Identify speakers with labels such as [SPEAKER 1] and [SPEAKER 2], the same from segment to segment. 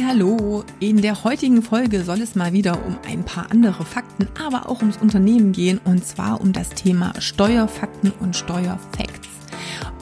[SPEAKER 1] Hallo, in der heutigen Folge soll es mal wieder um ein paar andere Fakten, aber auch ums Unternehmen gehen und zwar um das Thema Steuerfakten und Steuerfacts.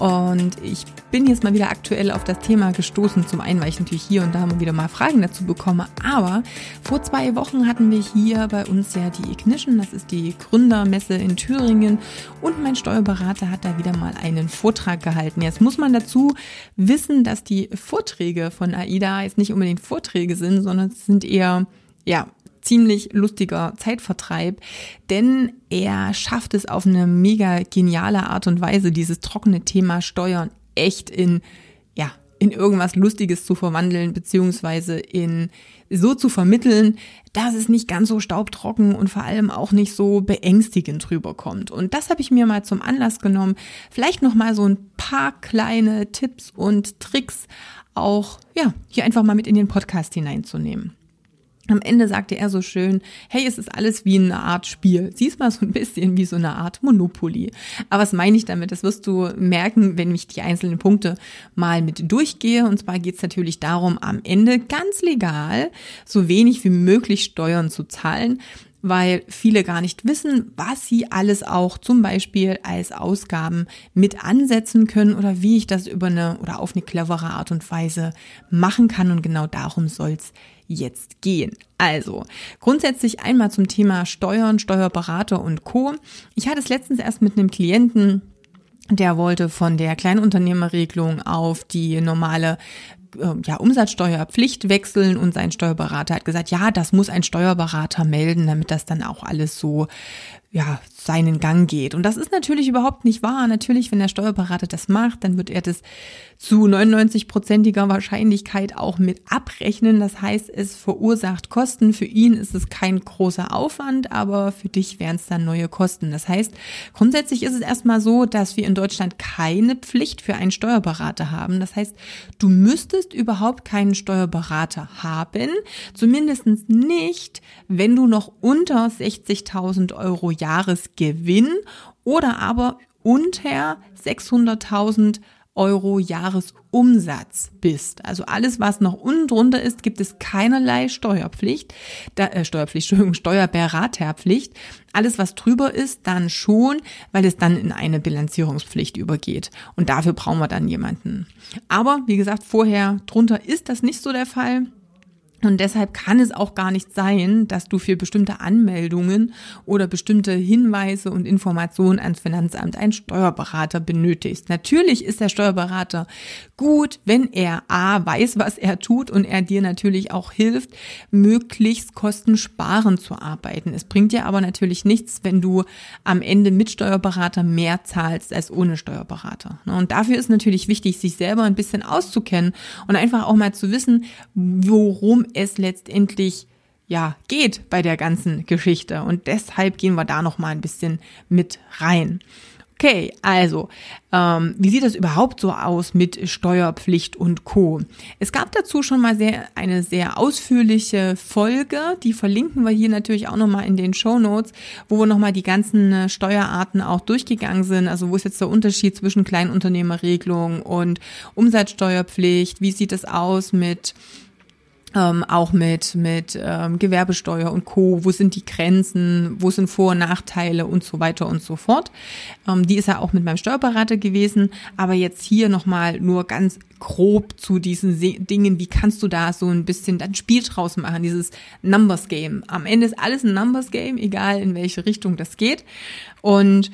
[SPEAKER 1] Und ich bin jetzt mal wieder aktuell auf das Thema gestoßen. Zum einen, weil ich natürlich hier und da mal wieder mal Fragen dazu bekomme. Aber vor zwei Wochen hatten wir hier bei uns ja die Ignition. Das ist die Gründermesse in Thüringen. Und mein Steuerberater hat da wieder mal einen Vortrag gehalten. Jetzt muss man dazu wissen, dass die Vorträge von AIDA jetzt nicht unbedingt Vorträge sind, sondern es sind eher, ja, ziemlich lustiger Zeitvertreib, denn er schafft es auf eine mega geniale Art und Weise, dieses trockene Thema Steuern echt in, ja, in irgendwas Lustiges zu verwandeln, beziehungsweise in so zu vermitteln, dass es nicht ganz so staubtrocken und vor allem auch nicht so beängstigend rüberkommt. Und das habe ich mir mal zum Anlass genommen, vielleicht noch mal so ein paar kleine Tipps und Tricks auch, ja, hier einfach mal mit in den Podcast hineinzunehmen. Am Ende sagte er so schön, hey, es ist alles wie eine Art Spiel. Siehst mal so ein bisschen wie so eine Art Monopoly. Aber was meine ich damit? Das wirst du merken, wenn ich die einzelnen Punkte mal mit durchgehe. Und zwar geht es natürlich darum, am Ende ganz legal so wenig wie möglich Steuern zu zahlen weil viele gar nicht wissen, was sie alles auch zum Beispiel als Ausgaben mit ansetzen können oder wie ich das über eine oder auf eine clevere Art und Weise machen kann. Und genau darum soll's jetzt gehen. Also, grundsätzlich einmal zum Thema Steuern, Steuerberater und Co. Ich hatte es letztens erst mit einem Klienten, der wollte von der Kleinunternehmerregelung auf die normale äh, ja, Umsatzsteuerpflicht wechseln und sein Steuerberater hat gesagt, ja, das muss ein Steuerberater melden, damit das dann auch alles so ja, seinen Gang geht. Und das ist natürlich überhaupt nicht wahr. Natürlich, wenn der Steuerberater das macht, dann wird er das zu 99-prozentiger Wahrscheinlichkeit auch mit abrechnen. Das heißt, es verursacht Kosten. Für ihn ist es kein großer Aufwand, aber für dich wären es dann neue Kosten. Das heißt, grundsätzlich ist es erstmal so, dass wir in Deutschland keine Pflicht für einen Steuerberater haben. Das heißt, du müsstest überhaupt keinen Steuerberater haben. Zumindest nicht, wenn du noch unter 60.000 Euro Jahresgewinn oder aber unter 600.000 Euro Jahresumsatz bist. Also alles, was noch unten drunter ist, gibt es keinerlei Steuerpflicht, da, äh, Steuerpflicht, Steuerberaterpflicht. Alles, was drüber ist, dann schon, weil es dann in eine Bilanzierungspflicht übergeht. Und dafür brauchen wir dann jemanden. Aber wie gesagt, vorher drunter ist das nicht so der Fall. Und deshalb kann es auch gar nicht sein, dass du für bestimmte Anmeldungen oder bestimmte Hinweise und Informationen ans Finanzamt einen Steuerberater benötigst. Natürlich ist der Steuerberater gut, wenn er A weiß, was er tut und er dir natürlich auch hilft, möglichst kostensparend zu arbeiten. Es bringt dir aber natürlich nichts, wenn du am Ende mit Steuerberater mehr zahlst als ohne Steuerberater. Und dafür ist natürlich wichtig, sich selber ein bisschen auszukennen und einfach auch mal zu wissen, worum es letztendlich ja geht bei der ganzen Geschichte. Und deshalb gehen wir da noch mal ein bisschen mit rein. Okay, also, ähm, wie sieht das überhaupt so aus mit Steuerpflicht und Co? Es gab dazu schon mal sehr, eine sehr ausführliche Folge, die verlinken wir hier natürlich auch nochmal in den Show Notes, wo wir nochmal die ganzen äh, Steuerarten auch durchgegangen sind. Also wo ist jetzt der Unterschied zwischen Kleinunternehmerregelung und Umsatzsteuerpflicht? Wie sieht es aus mit ähm, auch mit, mit ähm, Gewerbesteuer und Co., wo sind die Grenzen, wo sind Vor- und Nachteile und so weiter und so fort. Ähm, die ist ja auch mit meinem Steuerberater gewesen, aber jetzt hier nochmal nur ganz grob zu diesen Se Dingen, wie kannst du da so ein bisschen dann Spiel draus machen, dieses Numbers Game. Am Ende ist alles ein Numbers Game, egal in welche Richtung das geht. Und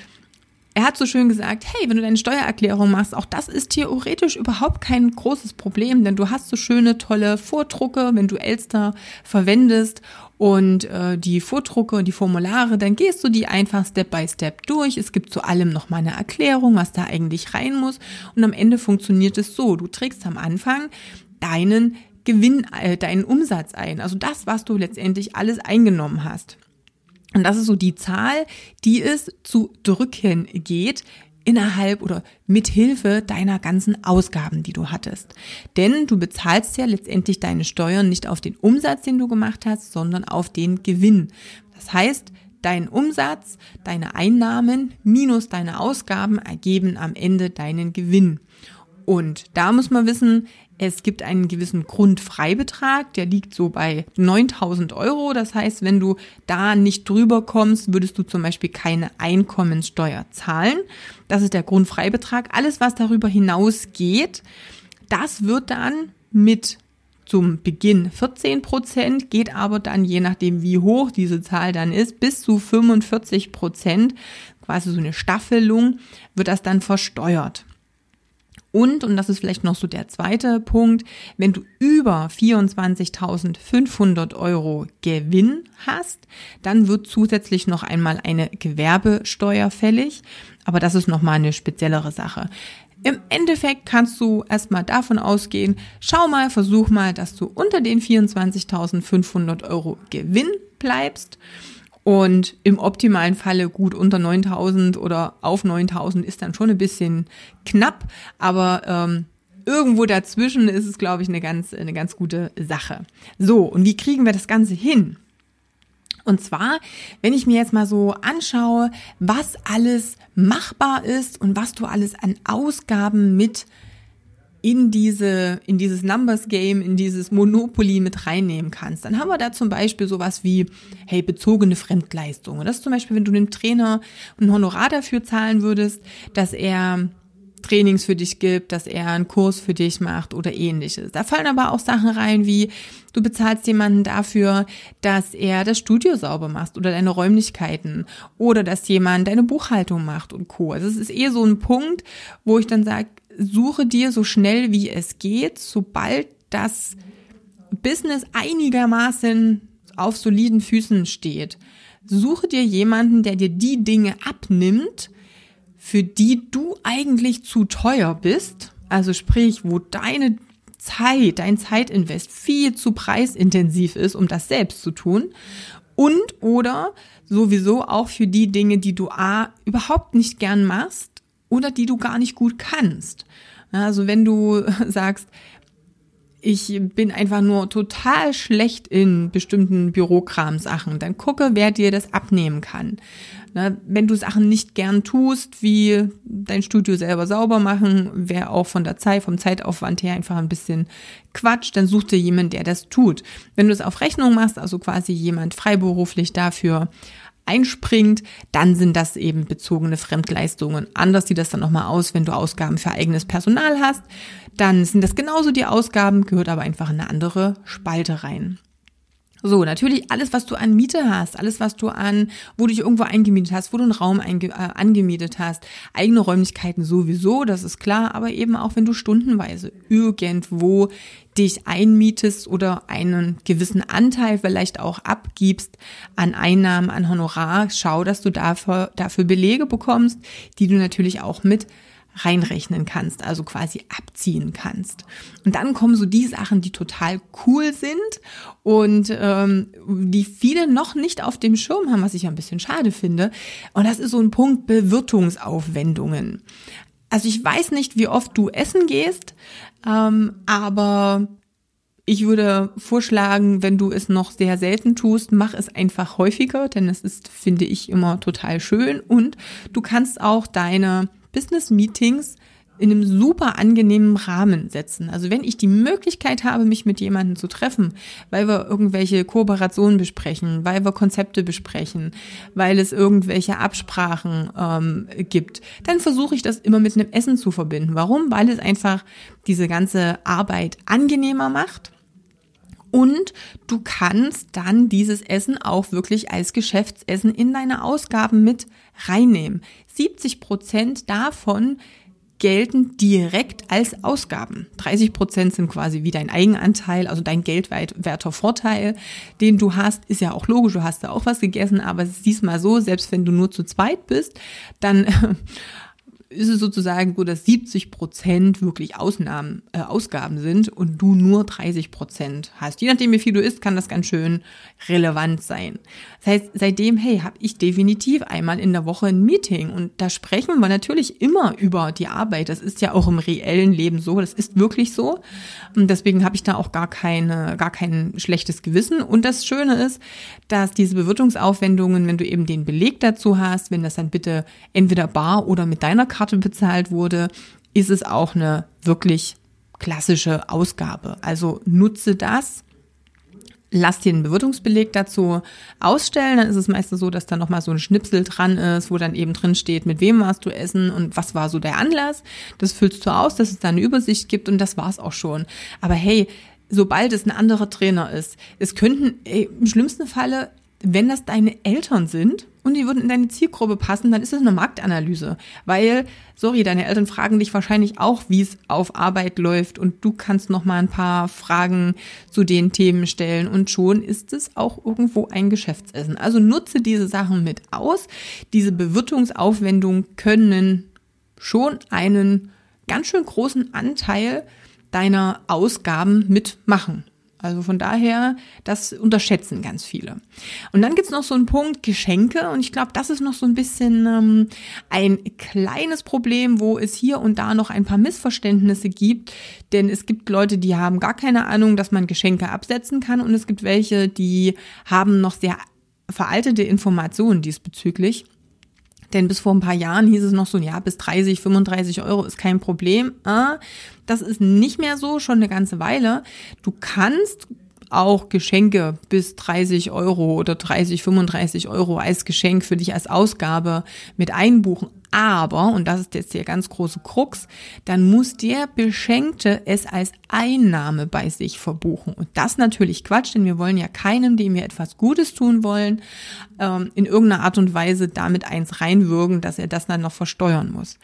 [SPEAKER 1] er hat so schön gesagt, hey, wenn du deine Steuererklärung machst, auch das ist theoretisch überhaupt kein großes Problem, denn du hast so schöne, tolle Vordrucke, wenn du Elster verwendest und äh, die Vordrucke und die Formulare, dann gehst du die einfach Step by Step durch. Es gibt zu allem noch mal eine Erklärung, was da eigentlich rein muss und am Ende funktioniert es so, du trägst am Anfang deinen Gewinn, äh, deinen Umsatz ein, also das, was du letztendlich alles eingenommen hast. Und das ist so die Zahl, die es zu drücken geht, innerhalb oder mit Hilfe deiner ganzen Ausgaben, die du hattest. Denn du bezahlst ja letztendlich deine Steuern nicht auf den Umsatz, den du gemacht hast, sondern auf den Gewinn. Das heißt, dein Umsatz, deine Einnahmen minus deine Ausgaben ergeben am Ende deinen Gewinn. Und da muss man wissen, es gibt einen gewissen Grundfreibetrag, der liegt so bei 9000 Euro. Das heißt, wenn du da nicht drüber kommst, würdest du zum Beispiel keine Einkommenssteuer zahlen. Das ist der Grundfreibetrag. Alles, was darüber hinausgeht, das wird dann mit zum Beginn 14 Prozent, geht aber dann, je nachdem wie hoch diese Zahl dann ist, bis zu 45 Prozent, quasi so eine Staffelung, wird das dann versteuert. Und, und das ist vielleicht noch so der zweite Punkt, wenn du über 24.500 Euro Gewinn hast, dann wird zusätzlich noch einmal eine Gewerbesteuer fällig. Aber das ist nochmal eine speziellere Sache. Im Endeffekt kannst du erstmal davon ausgehen, schau mal, versuch mal, dass du unter den 24.500 Euro Gewinn bleibst. Und im optimalen Falle gut unter 9000 oder auf 9000 ist dann schon ein bisschen knapp, aber ähm, irgendwo dazwischen ist es, glaube ich, eine ganz, eine ganz gute Sache. So, und wie kriegen wir das Ganze hin? Und zwar, wenn ich mir jetzt mal so anschaue, was alles machbar ist und was du alles an Ausgaben mit in diese, in dieses Numbers Game, in dieses Monopoly mit reinnehmen kannst. Dann haben wir da zum Beispiel sowas wie, hey, bezogene Fremdleistungen. Das ist zum Beispiel, wenn du dem Trainer ein Honorar dafür zahlen würdest, dass er Trainings für dich gibt, dass er einen Kurs für dich macht oder ähnliches. Da fallen aber auch Sachen rein wie, du bezahlst jemanden dafür, dass er das Studio sauber macht oder deine Räumlichkeiten oder dass jemand deine Buchhaltung macht und Co. Also es ist eher so ein Punkt, wo ich dann sage, suche dir so schnell wie es geht, sobald das Business einigermaßen auf soliden Füßen steht. Suche dir jemanden, der dir die Dinge abnimmt, für die du eigentlich zu teuer bist. Also sprich, wo deine Zeit, dein Zeitinvest viel zu preisintensiv ist, um das selbst zu tun. Und oder sowieso auch für die Dinge, die du A überhaupt nicht gern machst oder die du gar nicht gut kannst. Also wenn du sagst, ich bin einfach nur total schlecht in bestimmten Bürokram-Sachen, dann gucke, wer dir das abnehmen kann. wenn du Sachen nicht gern tust, wie dein Studio selber sauber machen, wäre auch von der Zeit, vom Zeitaufwand her einfach ein bisschen Quatsch, dann such dir jemanden, der das tut. Wenn du es auf Rechnung machst, also quasi jemand freiberuflich dafür einspringt, dann sind das eben bezogene Fremdleistungen. Anders sieht das dann nochmal aus, wenn du Ausgaben für eigenes Personal hast. Dann sind das genauso die Ausgaben, gehört aber einfach in eine andere Spalte rein. So, natürlich alles, was du an Miete hast, alles, was du an, wo du dich irgendwo eingemietet hast, wo du einen Raum einge, äh, angemietet hast, eigene Räumlichkeiten sowieso, das ist klar, aber eben auch, wenn du stundenweise irgendwo dich einmietest oder einen gewissen Anteil vielleicht auch abgibst an Einnahmen, an Honorar, schau, dass du dafür, dafür Belege bekommst, die du natürlich auch mit reinrechnen kannst, also quasi abziehen kannst. Und dann kommen so die Sachen, die total cool sind und ähm, die viele noch nicht auf dem Schirm haben, was ich ein bisschen schade finde. Und das ist so ein Punkt Bewirtungsaufwendungen. Also ich weiß nicht, wie oft du essen gehst, ähm, aber ich würde vorschlagen, wenn du es noch sehr selten tust, mach es einfach häufiger, denn es ist, finde ich, immer total schön und du kannst auch deine Business-Meetings in einem super angenehmen Rahmen setzen. Also wenn ich die Möglichkeit habe, mich mit jemandem zu treffen, weil wir irgendwelche Kooperationen besprechen, weil wir Konzepte besprechen, weil es irgendwelche Absprachen ähm, gibt, dann versuche ich das immer mit einem Essen zu verbinden. Warum? Weil es einfach diese ganze Arbeit angenehmer macht. Und du kannst dann dieses Essen auch wirklich als Geschäftsessen in deine Ausgaben mit reinnehmen. 70 Prozent davon gelten direkt als Ausgaben. 30 Prozent sind quasi wie dein Eigenanteil, also dein geldwerter Vorteil, den du hast, ist ja auch logisch, du hast da auch was gegessen, aber es ist diesmal so, selbst wenn du nur zu zweit bist, dann ist es sozusagen so, dass 70 Prozent wirklich Ausnahmen, äh, Ausgaben sind und du nur 30 Prozent hast. Je nachdem, wie viel du isst, kann das ganz schön relevant sein. Das heißt, seitdem, hey, habe ich definitiv einmal in der Woche ein Meeting und da sprechen wir natürlich immer über die Arbeit. Das ist ja auch im reellen Leben so. Das ist wirklich so. Und deswegen habe ich da auch gar keine, gar kein schlechtes Gewissen. Und das Schöne ist, dass diese Bewirtungsaufwendungen, wenn du eben den Beleg dazu hast, wenn das dann bitte entweder bar oder mit deiner Karte bezahlt wurde, ist es auch eine wirklich klassische Ausgabe. Also nutze das lass dir einen Bewirtungsbeleg dazu ausstellen. Dann ist es meistens so, dass da nochmal so ein Schnipsel dran ist, wo dann eben drin steht, mit wem warst du essen und was war so der Anlass. Das füllst du aus, dass es da eine Übersicht gibt und das war's auch schon. Aber hey, sobald es ein anderer Trainer ist, es könnten ey, im schlimmsten Falle wenn das deine Eltern sind und die würden in deine Zielgruppe passen, dann ist das eine Marktanalyse. Weil, sorry, deine Eltern fragen dich wahrscheinlich auch, wie es auf Arbeit läuft und du kannst noch mal ein paar Fragen zu den Themen stellen und schon ist es auch irgendwo ein Geschäftsessen. Also nutze diese Sachen mit aus. Diese Bewirtungsaufwendungen können schon einen ganz schön großen Anteil deiner Ausgaben mitmachen. Also von daher, das unterschätzen ganz viele. Und dann gibt's noch so einen Punkt Geschenke und ich glaube, das ist noch so ein bisschen ähm, ein kleines Problem, wo es hier und da noch ein paar Missverständnisse gibt. Denn es gibt Leute, die haben gar keine Ahnung, dass man Geschenke absetzen kann und es gibt welche, die haben noch sehr veraltete Informationen diesbezüglich. Denn bis vor ein paar Jahren hieß es noch so, ja, bis 30, 35 Euro ist kein Problem. Ah, das ist nicht mehr so, schon eine ganze Weile. Du kannst auch Geschenke bis 30 Euro oder 30, 35 Euro als Geschenk für dich als Ausgabe mit einbuchen. Aber, und das ist jetzt der ganz große Krux, dann muss der Beschenkte es als Einnahme bei sich verbuchen. Und das natürlich Quatsch, denn wir wollen ja keinem, dem wir etwas Gutes tun wollen, ähm, in irgendeiner Art und Weise damit eins reinwürgen, dass er das dann noch versteuern muss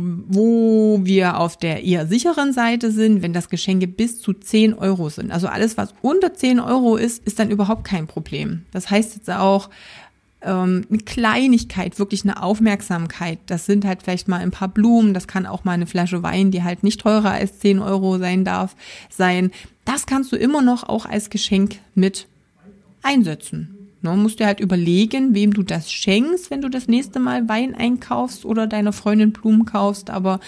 [SPEAKER 1] wo wir auf der eher sicheren Seite sind, wenn das Geschenke bis zu 10 Euro sind. Also alles, was unter 10 Euro ist, ist dann überhaupt kein Problem. Das heißt jetzt auch, ähm, eine Kleinigkeit, wirklich eine Aufmerksamkeit. Das sind halt vielleicht mal ein paar Blumen, das kann auch mal eine Flasche Wein, die halt nicht teurer als 10 Euro sein darf, sein. Das kannst du immer noch auch als Geschenk mit einsetzen. Ne, musst dir halt überlegen, wem du das schenkst, wenn du das nächste Mal Wein einkaufst oder deiner Freundin Blumen kaufst. Aber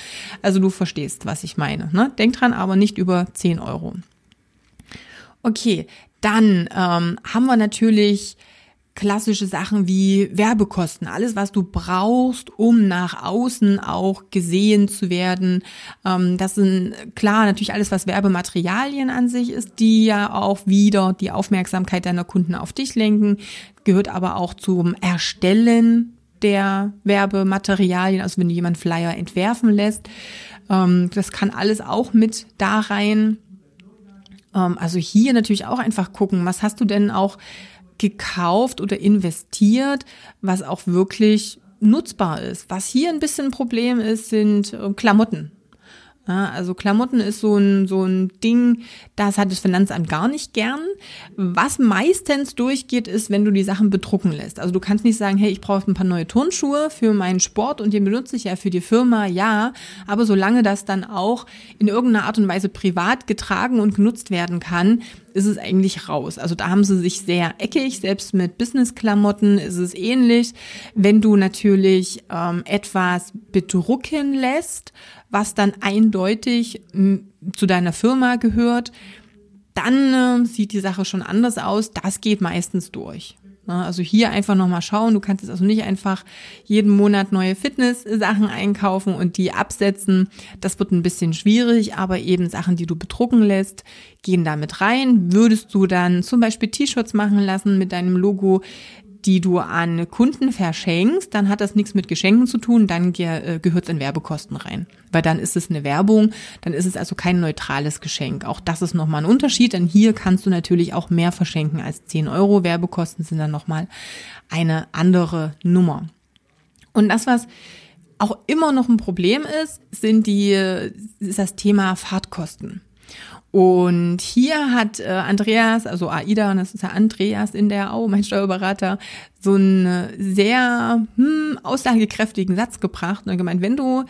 [SPEAKER 1] also du verstehst, was ich meine. Ne? Denk dran, aber nicht über 10 Euro. Okay, dann ähm, haben wir natürlich klassische Sachen wie Werbekosten, alles, was du brauchst, um nach außen auch gesehen zu werden. Ähm, das sind klar natürlich alles, was Werbematerialien an sich ist, die ja auch wieder die Aufmerksamkeit deiner Kunden auf dich lenken, gehört aber auch zum Erstellen der Werbematerialien, also wenn du jemand Flyer entwerfen lässt. Ähm, das kann alles auch mit da rein. Ähm, also hier natürlich auch einfach gucken, was hast du denn auch gekauft oder investiert, was auch wirklich nutzbar ist. Was hier ein bisschen ein Problem ist, sind äh, Klamotten. Ja, also Klamotten ist so ein, so ein Ding, das hat das Finanzamt gar nicht gern. Was meistens durchgeht, ist, wenn du die Sachen bedrucken lässt. Also du kannst nicht sagen, hey, ich brauche ein paar neue Turnschuhe für meinen Sport und den benutze ich ja für die Firma, ja. Aber solange das dann auch in irgendeiner Art und Weise privat getragen und genutzt werden kann, ist es eigentlich raus. Also da haben sie sich sehr eckig, selbst mit Business-Klamotten ist es ähnlich. Wenn du natürlich ähm, etwas bedrucken lässt, was dann eindeutig zu deiner Firma gehört, dann äh, sieht die Sache schon anders aus. Das geht meistens durch. Also hier einfach nochmal schauen. Du kannst jetzt also nicht einfach jeden Monat neue Fitness-Sachen einkaufen und die absetzen. Das wird ein bisschen schwierig, aber eben Sachen, die du bedrucken lässt, gehen damit rein. Würdest du dann zum Beispiel T-Shirts machen lassen mit deinem Logo, die du an Kunden verschenkst, dann hat das nichts mit Geschenken zu tun, dann ge äh, gehört es in Werbekosten rein. Weil dann ist es eine Werbung, dann ist es also kein neutrales Geschenk. Auch das ist nochmal ein Unterschied, denn hier kannst du natürlich auch mehr verschenken als 10 Euro. Werbekosten sind dann nochmal eine andere Nummer. Und das, was auch immer noch ein Problem ist, sind die, ist das Thema Fahrtkosten. Und hier hat äh, Andreas, also Aida, und das ist ja Andreas in der Au, mein Steuerberater, so einen sehr hm, aussagekräftigen Satz gebracht und gemeint, wenn du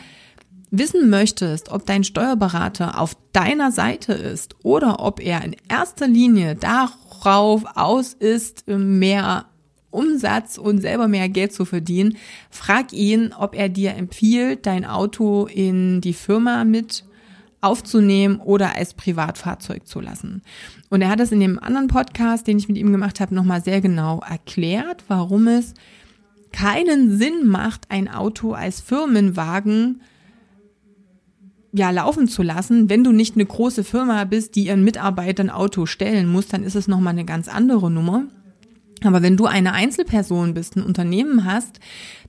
[SPEAKER 1] wissen möchtest, ob dein Steuerberater auf deiner Seite ist oder ob er in erster Linie darauf aus ist, mehr Umsatz und selber mehr Geld zu verdienen, frag ihn, ob er dir empfiehlt, dein Auto in die Firma mit aufzunehmen oder als Privatfahrzeug zu lassen. Und er hat es in dem anderen Podcast, den ich mit ihm gemacht habe, nochmal sehr genau erklärt, warum es keinen Sinn macht, ein Auto als Firmenwagen ja laufen zu lassen. Wenn du nicht eine große Firma bist, die ihren Mitarbeitern Auto stellen muss, dann ist es nochmal eine ganz andere Nummer. Aber wenn du eine Einzelperson bist, ein Unternehmen hast,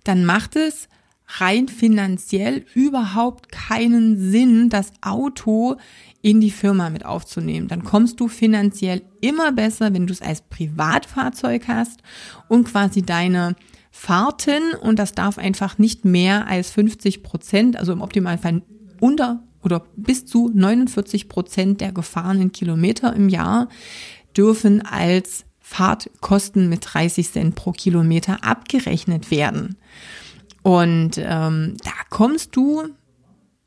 [SPEAKER 1] dann macht es rein finanziell überhaupt keinen Sinn, das Auto in die Firma mit aufzunehmen. Dann kommst du finanziell immer besser, wenn du es als Privatfahrzeug hast und quasi deine Fahrten, und das darf einfach nicht mehr als 50 Prozent, also im Optimalfall unter oder bis zu 49 Prozent der gefahrenen Kilometer im Jahr dürfen als Fahrtkosten mit 30 Cent pro Kilometer abgerechnet werden. Und ähm, da kommst du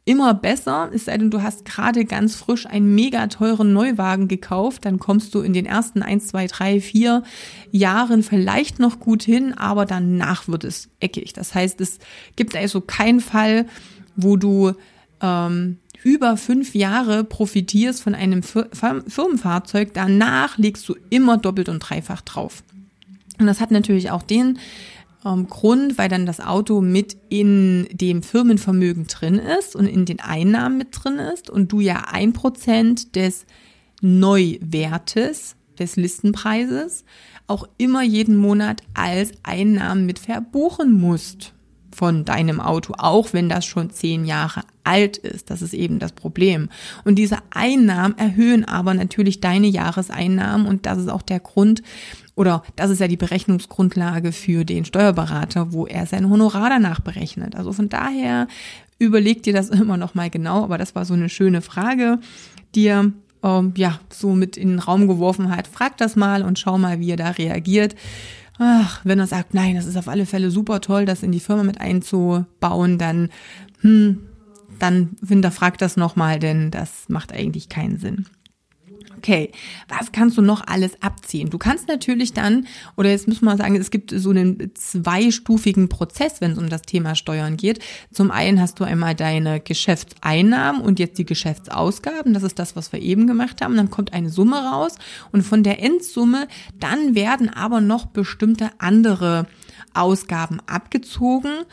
[SPEAKER 1] immer besser, es sei denn, du hast gerade ganz frisch einen mega teuren Neuwagen gekauft, dann kommst du in den ersten eins, zwei, drei, vier Jahren vielleicht noch gut hin, aber danach wird es eckig. Das heißt, es gibt also keinen Fall, wo du ähm, über fünf Jahre profitierst von einem Firmenfahrzeug, danach legst du immer doppelt und dreifach drauf. Und das hat natürlich auch den ähm, Grund, weil dann das Auto mit in dem Firmenvermögen drin ist und in den Einnahmen mit drin ist und du ja ein Prozent des Neuwertes des Listenpreises auch immer jeden Monat als Einnahmen mit verbuchen musst von deinem Auto, auch wenn das schon zehn Jahre alt ist. Das ist eben das Problem. Und diese Einnahmen erhöhen aber natürlich deine Jahreseinnahmen und das ist auch der Grund, oder das ist ja die Berechnungsgrundlage für den Steuerberater, wo er sein Honorar danach berechnet. Also von daher überleg dir das immer noch mal genau, aber das war so eine schöne Frage, die er ähm, ja so mit in den Raum geworfen hat. Frag das mal und schau mal, wie er da reagiert. Ach, wenn er sagt, nein, das ist auf alle Fälle super toll, das in die Firma mit einzubauen, dann, hm, dann hinterfrag das nochmal, denn das macht eigentlich keinen Sinn. Okay, was kannst du noch alles abziehen? Du kannst natürlich dann, oder jetzt müssen wir sagen, es gibt so einen zweistufigen Prozess, wenn es um das Thema Steuern geht. Zum einen hast du einmal deine Geschäftseinnahmen und jetzt die Geschäftsausgaben. Das ist das, was wir eben gemacht haben. Dann kommt eine Summe raus und von der Endsumme dann werden aber noch bestimmte andere Ausgaben abgezogen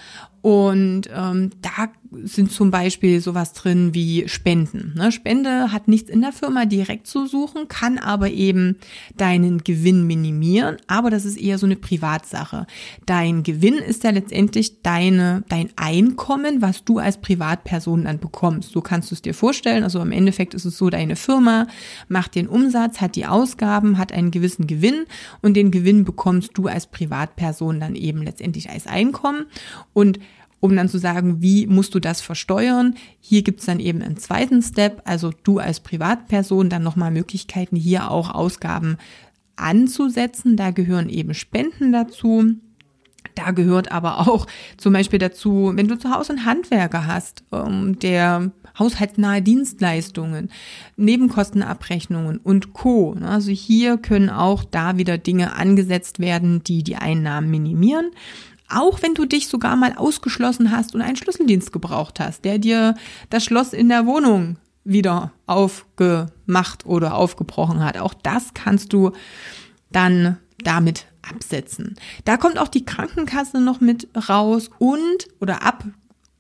[SPEAKER 1] und ähm, da sind zum Beispiel sowas drin wie Spenden. Ne? Spende hat nichts in der Firma direkt zu suchen, kann aber eben deinen Gewinn minimieren, aber das ist eher so eine Privatsache. Dein Gewinn ist ja letztendlich deine, dein Einkommen, was du als Privatperson dann bekommst. So kannst du es dir vorstellen. Also im Endeffekt ist es so, deine Firma macht den Umsatz, hat die Ausgaben, hat einen gewissen Gewinn und den Gewinn bekommst du als Privatperson dann eben letztendlich als Einkommen. Und um dann zu sagen, wie musst du das versteuern. Hier gibt's dann eben einen zweiten Step, also du als Privatperson dann nochmal Möglichkeiten, hier auch Ausgaben anzusetzen. Da gehören eben Spenden dazu. Da gehört aber auch zum Beispiel dazu, wenn du zu Hause einen Handwerker hast, ähm, der haushaltsnahe Dienstleistungen, Nebenkostenabrechnungen und Co. Also hier können auch da wieder Dinge angesetzt werden, die die Einnahmen minimieren. Auch wenn du dich sogar mal ausgeschlossen hast und einen Schlüsseldienst gebraucht hast, der dir das Schloss in der Wohnung wieder aufgemacht oder aufgebrochen hat. Auch das kannst du dann damit absetzen. Da kommt auch die Krankenkasse noch mit raus und oder ab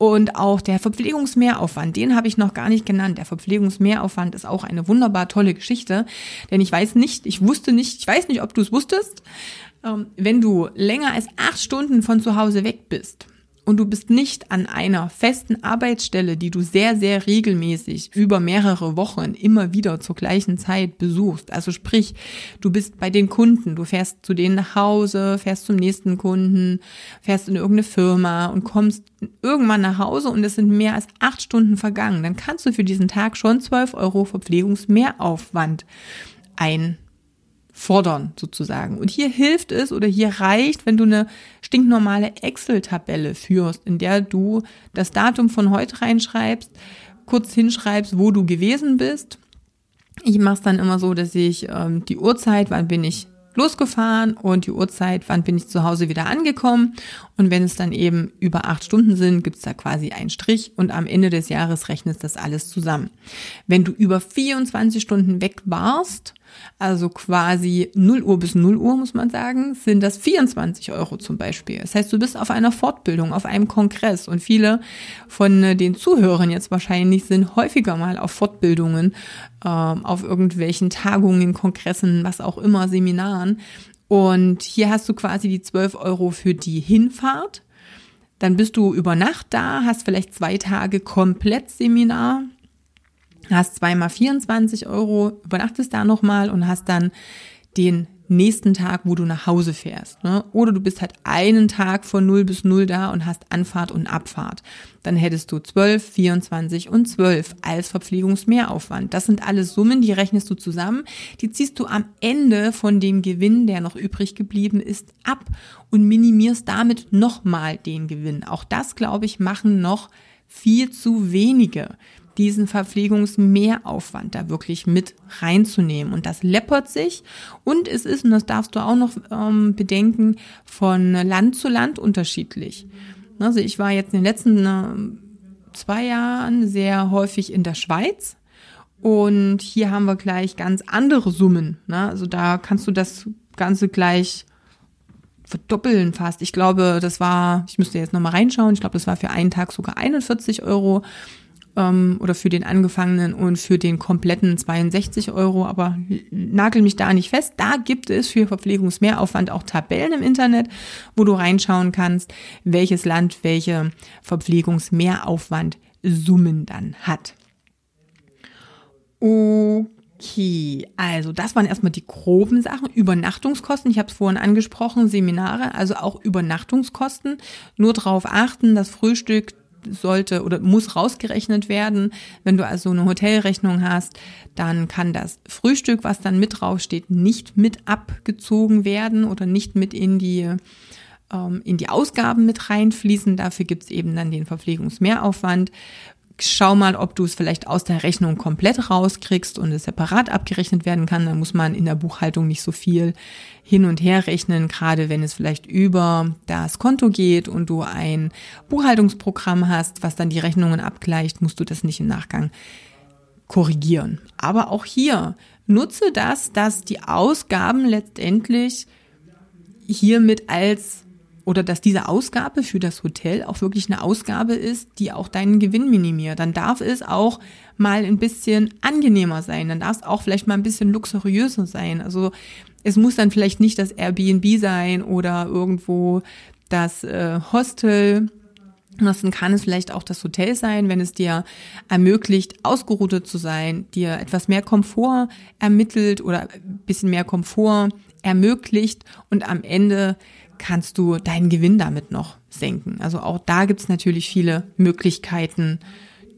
[SPEAKER 1] und auch der Verpflegungsmehraufwand, den habe ich noch gar nicht genannt. Der Verpflegungsmehraufwand ist auch eine wunderbar tolle Geschichte, denn ich weiß nicht, ich wusste nicht, ich weiß nicht, ob du es wusstest, wenn du länger als acht Stunden von zu Hause weg bist und du bist nicht an einer festen Arbeitsstelle, die du sehr, sehr regelmäßig über mehrere Wochen immer wieder zur gleichen Zeit besuchst. Also sprich, du bist bei den Kunden, du fährst zu denen nach Hause, fährst zum nächsten Kunden, fährst in irgendeine Firma und kommst irgendwann nach Hause und es sind mehr als acht Stunden vergangen. Dann kannst du für diesen Tag schon 12 Euro Verpflegungsmehraufwand ein fordern sozusagen. Und hier hilft es oder hier reicht, wenn du eine stinknormale Excel-Tabelle führst, in der du das Datum von heute reinschreibst, kurz hinschreibst, wo du gewesen bist. Ich mache es dann immer so, dass ich ähm, die Uhrzeit, wann bin ich losgefahren und die Uhrzeit, wann bin ich zu Hause wieder angekommen. Und wenn es dann eben über acht Stunden sind, gibt's da quasi einen Strich und am Ende des Jahres rechnest das alles zusammen. Wenn du über 24 Stunden weg warst, also quasi 0 Uhr bis 0 Uhr, muss man sagen, sind das 24 Euro zum Beispiel. Das heißt, du bist auf einer Fortbildung, auf einem Kongress und viele von äh, den Zuhörern jetzt wahrscheinlich sind häufiger mal auf Fortbildungen, äh, auf irgendwelchen Tagungen, Kongressen, was auch immer, Seminaren. Und hier hast du quasi die 12 Euro für die Hinfahrt. Dann bist du über Nacht da, hast vielleicht zwei Tage komplett Seminar hast zweimal 24 Euro, übernachtest da nochmal und hast dann den nächsten Tag, wo du nach Hause fährst. Ne? Oder du bist halt einen Tag von 0 bis 0 da und hast Anfahrt und Abfahrt. Dann hättest du 12, 24 und 12 als Verpflegungsmehraufwand. Das sind alles Summen, die rechnest du zusammen. Die ziehst du am Ende von dem Gewinn, der noch übrig geblieben ist, ab und minimierst damit nochmal den Gewinn. Auch das, glaube ich, machen noch viel zu wenige diesen Verpflegungsmehraufwand da wirklich mit reinzunehmen. Und das läppert sich und es ist, und das darfst du auch noch ähm, bedenken, von Land zu Land unterschiedlich. Also ich war jetzt in den letzten äh, zwei Jahren sehr häufig in der Schweiz. Und hier haben wir gleich ganz andere Summen. Ne? Also da kannst du das Ganze gleich verdoppeln fast. Ich glaube, das war, ich müsste jetzt nochmal reinschauen, ich glaube, das war für einen Tag sogar 41 Euro ähm, oder für den Angefangenen und für den kompletten 62 Euro, aber nagel mich da nicht fest. Da gibt es für Verpflegungsmehraufwand auch Tabellen im Internet, wo du reinschauen kannst, welches Land welche Verpflegungsmehraufwand Summen dann hat. Okay, also das waren erstmal die groben Sachen. Übernachtungskosten, ich habe es vorhin angesprochen, Seminare, also auch Übernachtungskosten. Nur darauf achten, das Frühstück sollte oder muss rausgerechnet werden. Wenn du also eine Hotelrechnung hast, dann kann das Frühstück, was dann mit draufsteht, nicht mit abgezogen werden oder nicht mit in die ähm, in die Ausgaben mit reinfließen. Dafür gibt's eben dann den Verpflegungsmehraufwand schau mal, ob du es vielleicht aus der Rechnung komplett rauskriegst und es separat abgerechnet werden kann. Dann muss man in der Buchhaltung nicht so viel hin und her rechnen, gerade wenn es vielleicht über das Konto geht und du ein Buchhaltungsprogramm hast, was dann die Rechnungen abgleicht, musst du das nicht im Nachgang korrigieren. Aber auch hier nutze das, dass die Ausgaben letztendlich hiermit als oder dass diese Ausgabe für das Hotel auch wirklich eine Ausgabe ist, die auch deinen Gewinn minimiert. Dann darf es auch mal ein bisschen angenehmer sein. Dann darf es auch vielleicht mal ein bisschen luxuriöser sein. Also es muss dann vielleicht nicht das Airbnb sein oder irgendwo das äh, Hostel. Ansonsten kann es vielleicht auch das Hotel sein, wenn es dir ermöglicht, ausgeruhtet zu sein, dir etwas mehr Komfort ermittelt oder ein bisschen mehr Komfort ermöglicht und am Ende kannst du deinen Gewinn damit noch senken. Also auch da gibt's natürlich viele Möglichkeiten,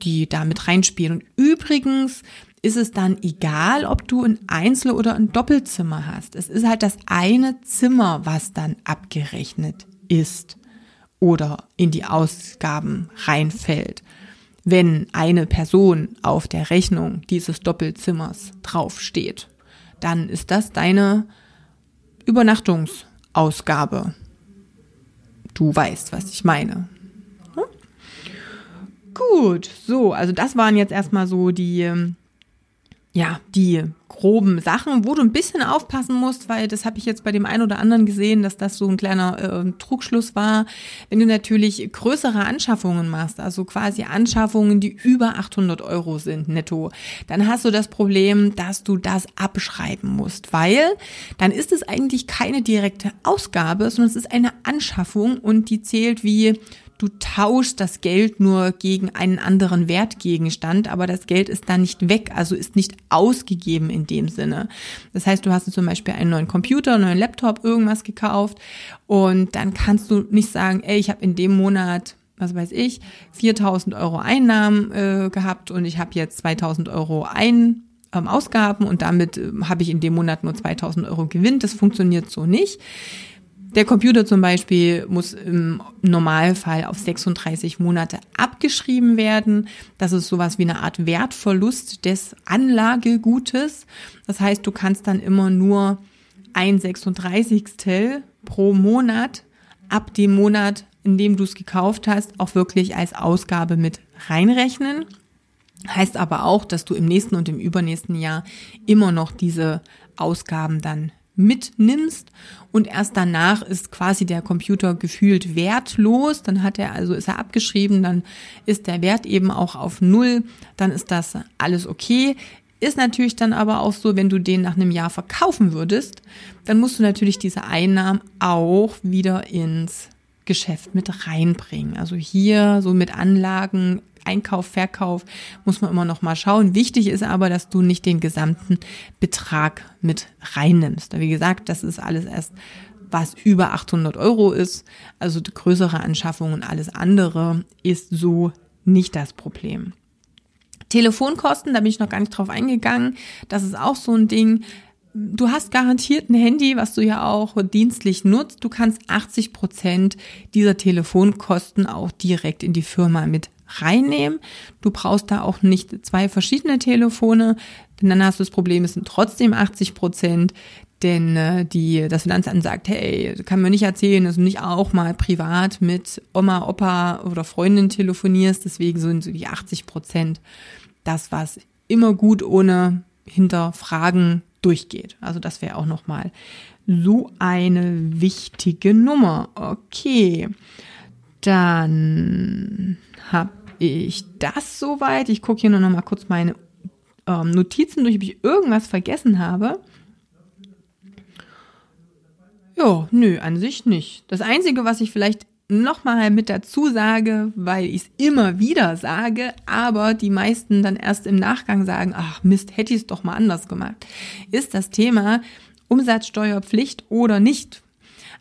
[SPEAKER 1] die da mit reinspielen. Und übrigens ist es dann egal, ob du ein Einzel- oder ein Doppelzimmer hast. Es ist halt das eine Zimmer, was dann abgerechnet ist oder in die Ausgaben reinfällt. Wenn eine Person auf der Rechnung dieses Doppelzimmers draufsteht, dann ist das deine Übernachtungs- Ausgabe. Du weißt, was ich meine. Hm? Gut, so, also das waren jetzt erstmal so die, ähm, ja, die groben Sachen, wo du ein bisschen aufpassen musst, weil das habe ich jetzt bei dem einen oder anderen gesehen, dass das so ein kleiner äh, Trugschluss war. Wenn du natürlich größere Anschaffungen machst, also quasi Anschaffungen, die über 800 Euro sind netto, dann hast du das Problem, dass du das abschreiben musst, weil dann ist es eigentlich keine direkte Ausgabe, sondern es ist eine Anschaffung und die zählt wie Du tauschst das Geld nur gegen einen anderen Wertgegenstand, aber das Geld ist dann nicht weg, also ist nicht ausgegeben in dem Sinne. Das heißt, du hast zum Beispiel einen neuen Computer, einen neuen Laptop, irgendwas gekauft und dann kannst du nicht sagen, ey, ich habe in dem Monat was weiß ich, 4000 Euro Einnahmen äh, gehabt und ich habe jetzt 2000 Euro ein, ähm, Ausgaben und damit äh, habe ich in dem Monat nur 2000 Euro Gewinn. Das funktioniert so nicht. Der Computer zum Beispiel muss im Normalfall auf 36 Monate abgeschrieben werden. Das ist sowas wie eine Art Wertverlust des Anlagegutes. Das heißt, du kannst dann immer nur ein 36. pro Monat ab dem Monat, in dem du es gekauft hast, auch wirklich als Ausgabe mit reinrechnen. Heißt aber auch, dass du im nächsten und im übernächsten Jahr immer noch diese Ausgaben dann mitnimmst und erst danach ist quasi der Computer gefühlt wertlos, dann hat er also ist er abgeschrieben, dann ist der Wert eben auch auf null, dann ist das alles okay. Ist natürlich dann aber auch so, wenn du den nach einem Jahr verkaufen würdest, dann musst du natürlich diese Einnahmen auch wieder ins Geschäft mit reinbringen. Also hier so mit Anlagen Einkauf, Verkauf muss man immer noch mal schauen. Wichtig ist aber, dass du nicht den gesamten Betrag mit reinnimmst. Wie gesagt, das ist alles erst was über 800 Euro ist. Also größere Anschaffung und alles andere ist so nicht das Problem. Telefonkosten, da bin ich noch gar nicht drauf eingegangen. Das ist auch so ein Ding. Du hast garantiert ein Handy, was du ja auch dienstlich nutzt. Du kannst 80 Prozent dieser Telefonkosten auch direkt in die Firma mit reinnehmen. Du brauchst da auch nicht zwei verschiedene Telefone, denn dann hast du das Problem, es sind trotzdem 80 Prozent, denn äh, die, das Finanzamt sagt, hey, kann mir nicht erzählen, dass du nicht auch mal privat mit Oma, Opa oder Freundin telefonierst, deswegen sind so die 80 Prozent das, was immer gut ohne Hinterfragen durchgeht. Also das wäre auch nochmal so eine wichtige Nummer. Okay. Dann habe ich das soweit. Ich gucke hier nur noch mal kurz meine ähm, Notizen durch, ob ich irgendwas vergessen habe. Ja, nö, an sich nicht. Das Einzige, was ich vielleicht nochmal mit dazu sage, weil ich es immer wieder sage, aber die meisten dann erst im Nachgang sagen, ach Mist, hätte ich es doch mal anders gemacht, ist das Thema Umsatzsteuerpflicht oder nicht.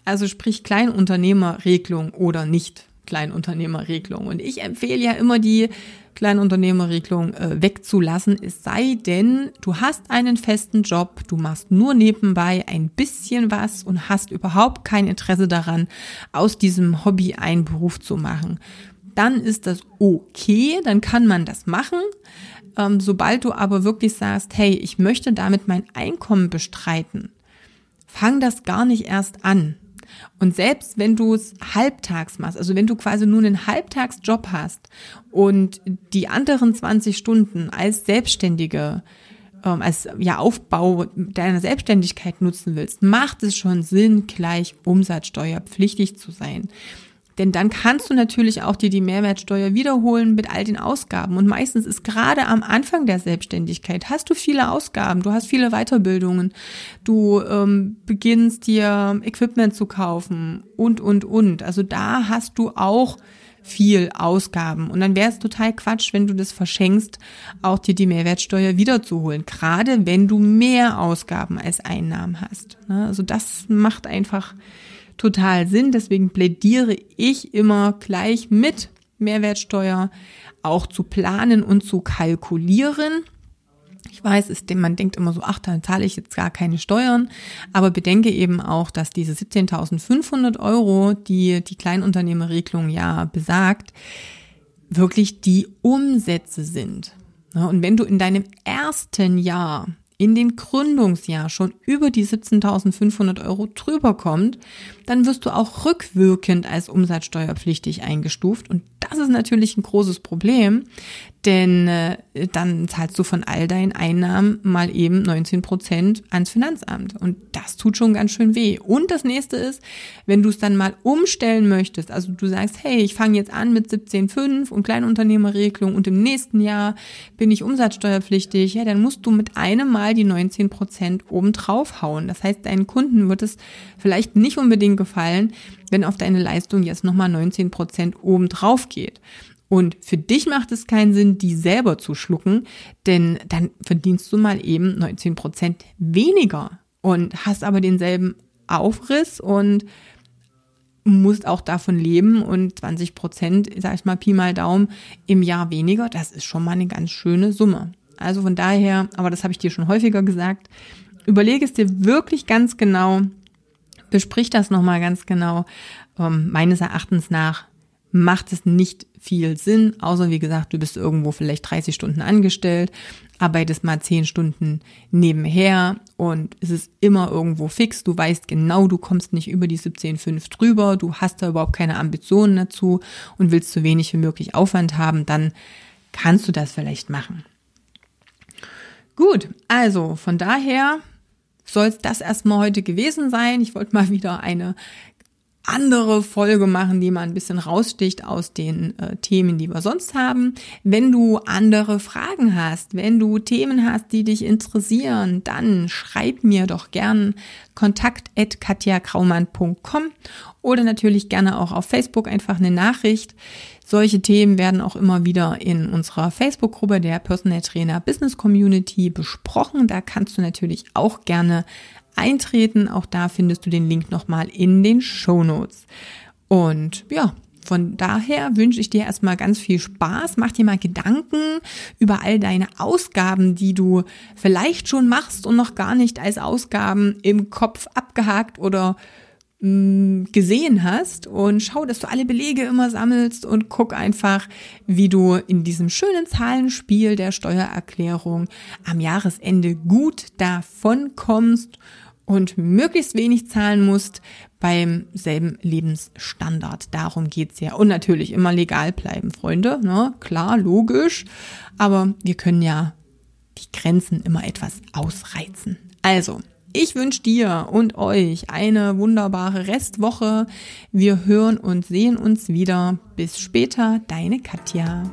[SPEAKER 1] Also sprich Kleinunternehmerregelung oder nicht. Kleinunternehmerregelung. Und ich empfehle ja immer die Kleinunternehmerregelung äh, wegzulassen, es sei denn, du hast einen festen Job, du machst nur nebenbei ein bisschen was und hast überhaupt kein Interesse daran, aus diesem Hobby einen Beruf zu machen. Dann ist das okay, dann kann man das machen. Ähm, sobald du aber wirklich sagst, hey, ich möchte damit mein Einkommen bestreiten, fang das gar nicht erst an. Und selbst wenn du es halbtags machst, also wenn du quasi nur einen Halbtagsjob hast und die anderen 20 Stunden als Selbstständige ähm, als ja Aufbau deiner Selbstständigkeit nutzen willst, macht es schon Sinn, gleich umsatzsteuerpflichtig zu sein. Denn dann kannst du natürlich auch dir die Mehrwertsteuer wiederholen mit all den Ausgaben. Und meistens ist gerade am Anfang der Selbstständigkeit, hast du viele Ausgaben, du hast viele Weiterbildungen, du ähm, beginnst dir Equipment zu kaufen und, und, und. Also da hast du auch viel Ausgaben. Und dann wäre es total Quatsch, wenn du das verschenkst, auch dir die Mehrwertsteuer wiederzuholen. Gerade wenn du mehr Ausgaben als Einnahmen hast. Ne? Also das macht einfach total Sinn. Deswegen plädiere ich immer gleich mit Mehrwertsteuer auch zu planen und zu kalkulieren. Ich weiß, ist, man denkt immer so, ach, dann zahle ich jetzt gar keine Steuern. Aber bedenke eben auch, dass diese 17.500 Euro, die die Kleinunternehmerregelung ja besagt, wirklich die Umsätze sind. Und wenn du in deinem ersten Jahr in dem Gründungsjahr schon über die 17.500 Euro drüber kommt, dann wirst du auch rückwirkend als umsatzsteuerpflichtig eingestuft. Und das ist natürlich ein großes Problem, denn äh, dann zahlst du von all deinen Einnahmen mal eben 19 Prozent ans Finanzamt. Und das tut schon ganz schön weh. Und das nächste ist, wenn du es dann mal umstellen möchtest, also du sagst, hey, ich fange jetzt an mit 17,5 und Kleinunternehmerregelung und im nächsten Jahr bin ich umsatzsteuerpflichtig, ja, dann musst du mit einem Mal die 19 Prozent oben drauf hauen. Das heißt, deinen Kunden wird es vielleicht nicht unbedingt gefallen, wenn auf deine Leistung jetzt nochmal 19 Prozent oben drauf geht. Und für dich macht es keinen Sinn, die selber zu schlucken, denn dann verdienst du mal eben 19 Prozent weniger und hast aber denselben Aufriss und musst auch davon leben und 20 Prozent, sag ich mal, Pi mal Daumen im Jahr weniger, das ist schon mal eine ganz schöne Summe. Also von daher, aber das habe ich dir schon häufiger gesagt, überlege es dir wirklich ganz genau, besprich das nochmal ganz genau. Ähm, meines Erachtens nach macht es nicht viel Sinn, außer wie gesagt, du bist irgendwo vielleicht 30 Stunden angestellt, arbeitest mal 10 Stunden nebenher und es ist immer irgendwo fix. Du weißt genau, du kommst nicht über die 17,5 drüber, du hast da überhaupt keine Ambitionen dazu und willst so wenig wie möglich Aufwand haben, dann kannst du das vielleicht machen. Gut, also von daher soll es das erstmal heute gewesen sein. Ich wollte mal wieder eine andere Folge machen, die mal ein bisschen raussticht aus den äh, Themen, die wir sonst haben. Wenn du andere Fragen hast, wenn du Themen hast, die dich interessieren, dann schreib mir doch gern kontakt@katjakraumann.com oder natürlich gerne auch auf Facebook einfach eine Nachricht. Solche Themen werden auch immer wieder in unserer Facebook-Gruppe der Personal Trainer Business Community besprochen. Da kannst du natürlich auch gerne eintreten. Auch da findest du den Link nochmal in den Show Notes. Und ja, von daher wünsche ich dir erstmal ganz viel Spaß. Mach dir mal Gedanken über all deine Ausgaben, die du vielleicht schon machst und noch gar nicht als Ausgaben im Kopf abgehakt oder mm, gesehen hast und schau, dass du alle Belege immer sammelst und guck einfach, wie du in diesem schönen Zahlenspiel der Steuererklärung am Jahresende gut davon kommst und möglichst wenig zahlen musst beim selben Lebensstandard. Darum geht's ja. Und natürlich immer legal bleiben, Freunde. Ne? Klar, logisch. Aber wir können ja die Grenzen immer etwas ausreizen. Also, ich wünsche dir und euch eine wunderbare Restwoche. Wir hören und sehen uns wieder. Bis später, deine Katja.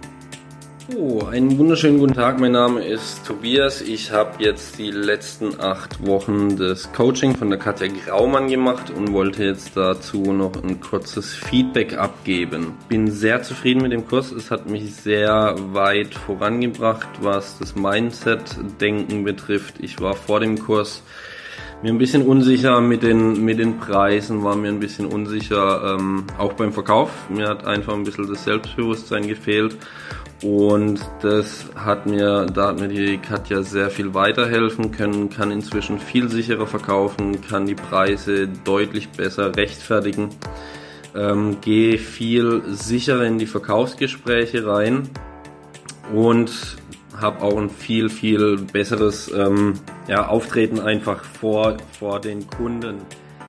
[SPEAKER 2] Oh, einen wunderschönen guten Tag. Mein Name ist Tobias. Ich habe jetzt die letzten acht Wochen des Coaching von der Katja Graumann gemacht und wollte jetzt dazu noch ein kurzes Feedback abgeben. Bin sehr zufrieden mit dem Kurs. Es hat mich sehr weit vorangebracht, was das Mindset-Denken betrifft. Ich war vor dem Kurs mir ein bisschen unsicher mit den, mit den Preisen, war mir ein bisschen unsicher, ähm, auch beim Verkauf. Mir hat einfach ein bisschen das Selbstbewusstsein gefehlt. Und das hat mir, da hat mir die Katja sehr viel weiterhelfen können, kann inzwischen viel sicherer verkaufen, kann die Preise deutlich besser rechtfertigen, ähm, gehe viel sicherer in die Verkaufsgespräche rein und habe auch ein viel, viel besseres ähm, ja, Auftreten einfach vor, vor den Kunden.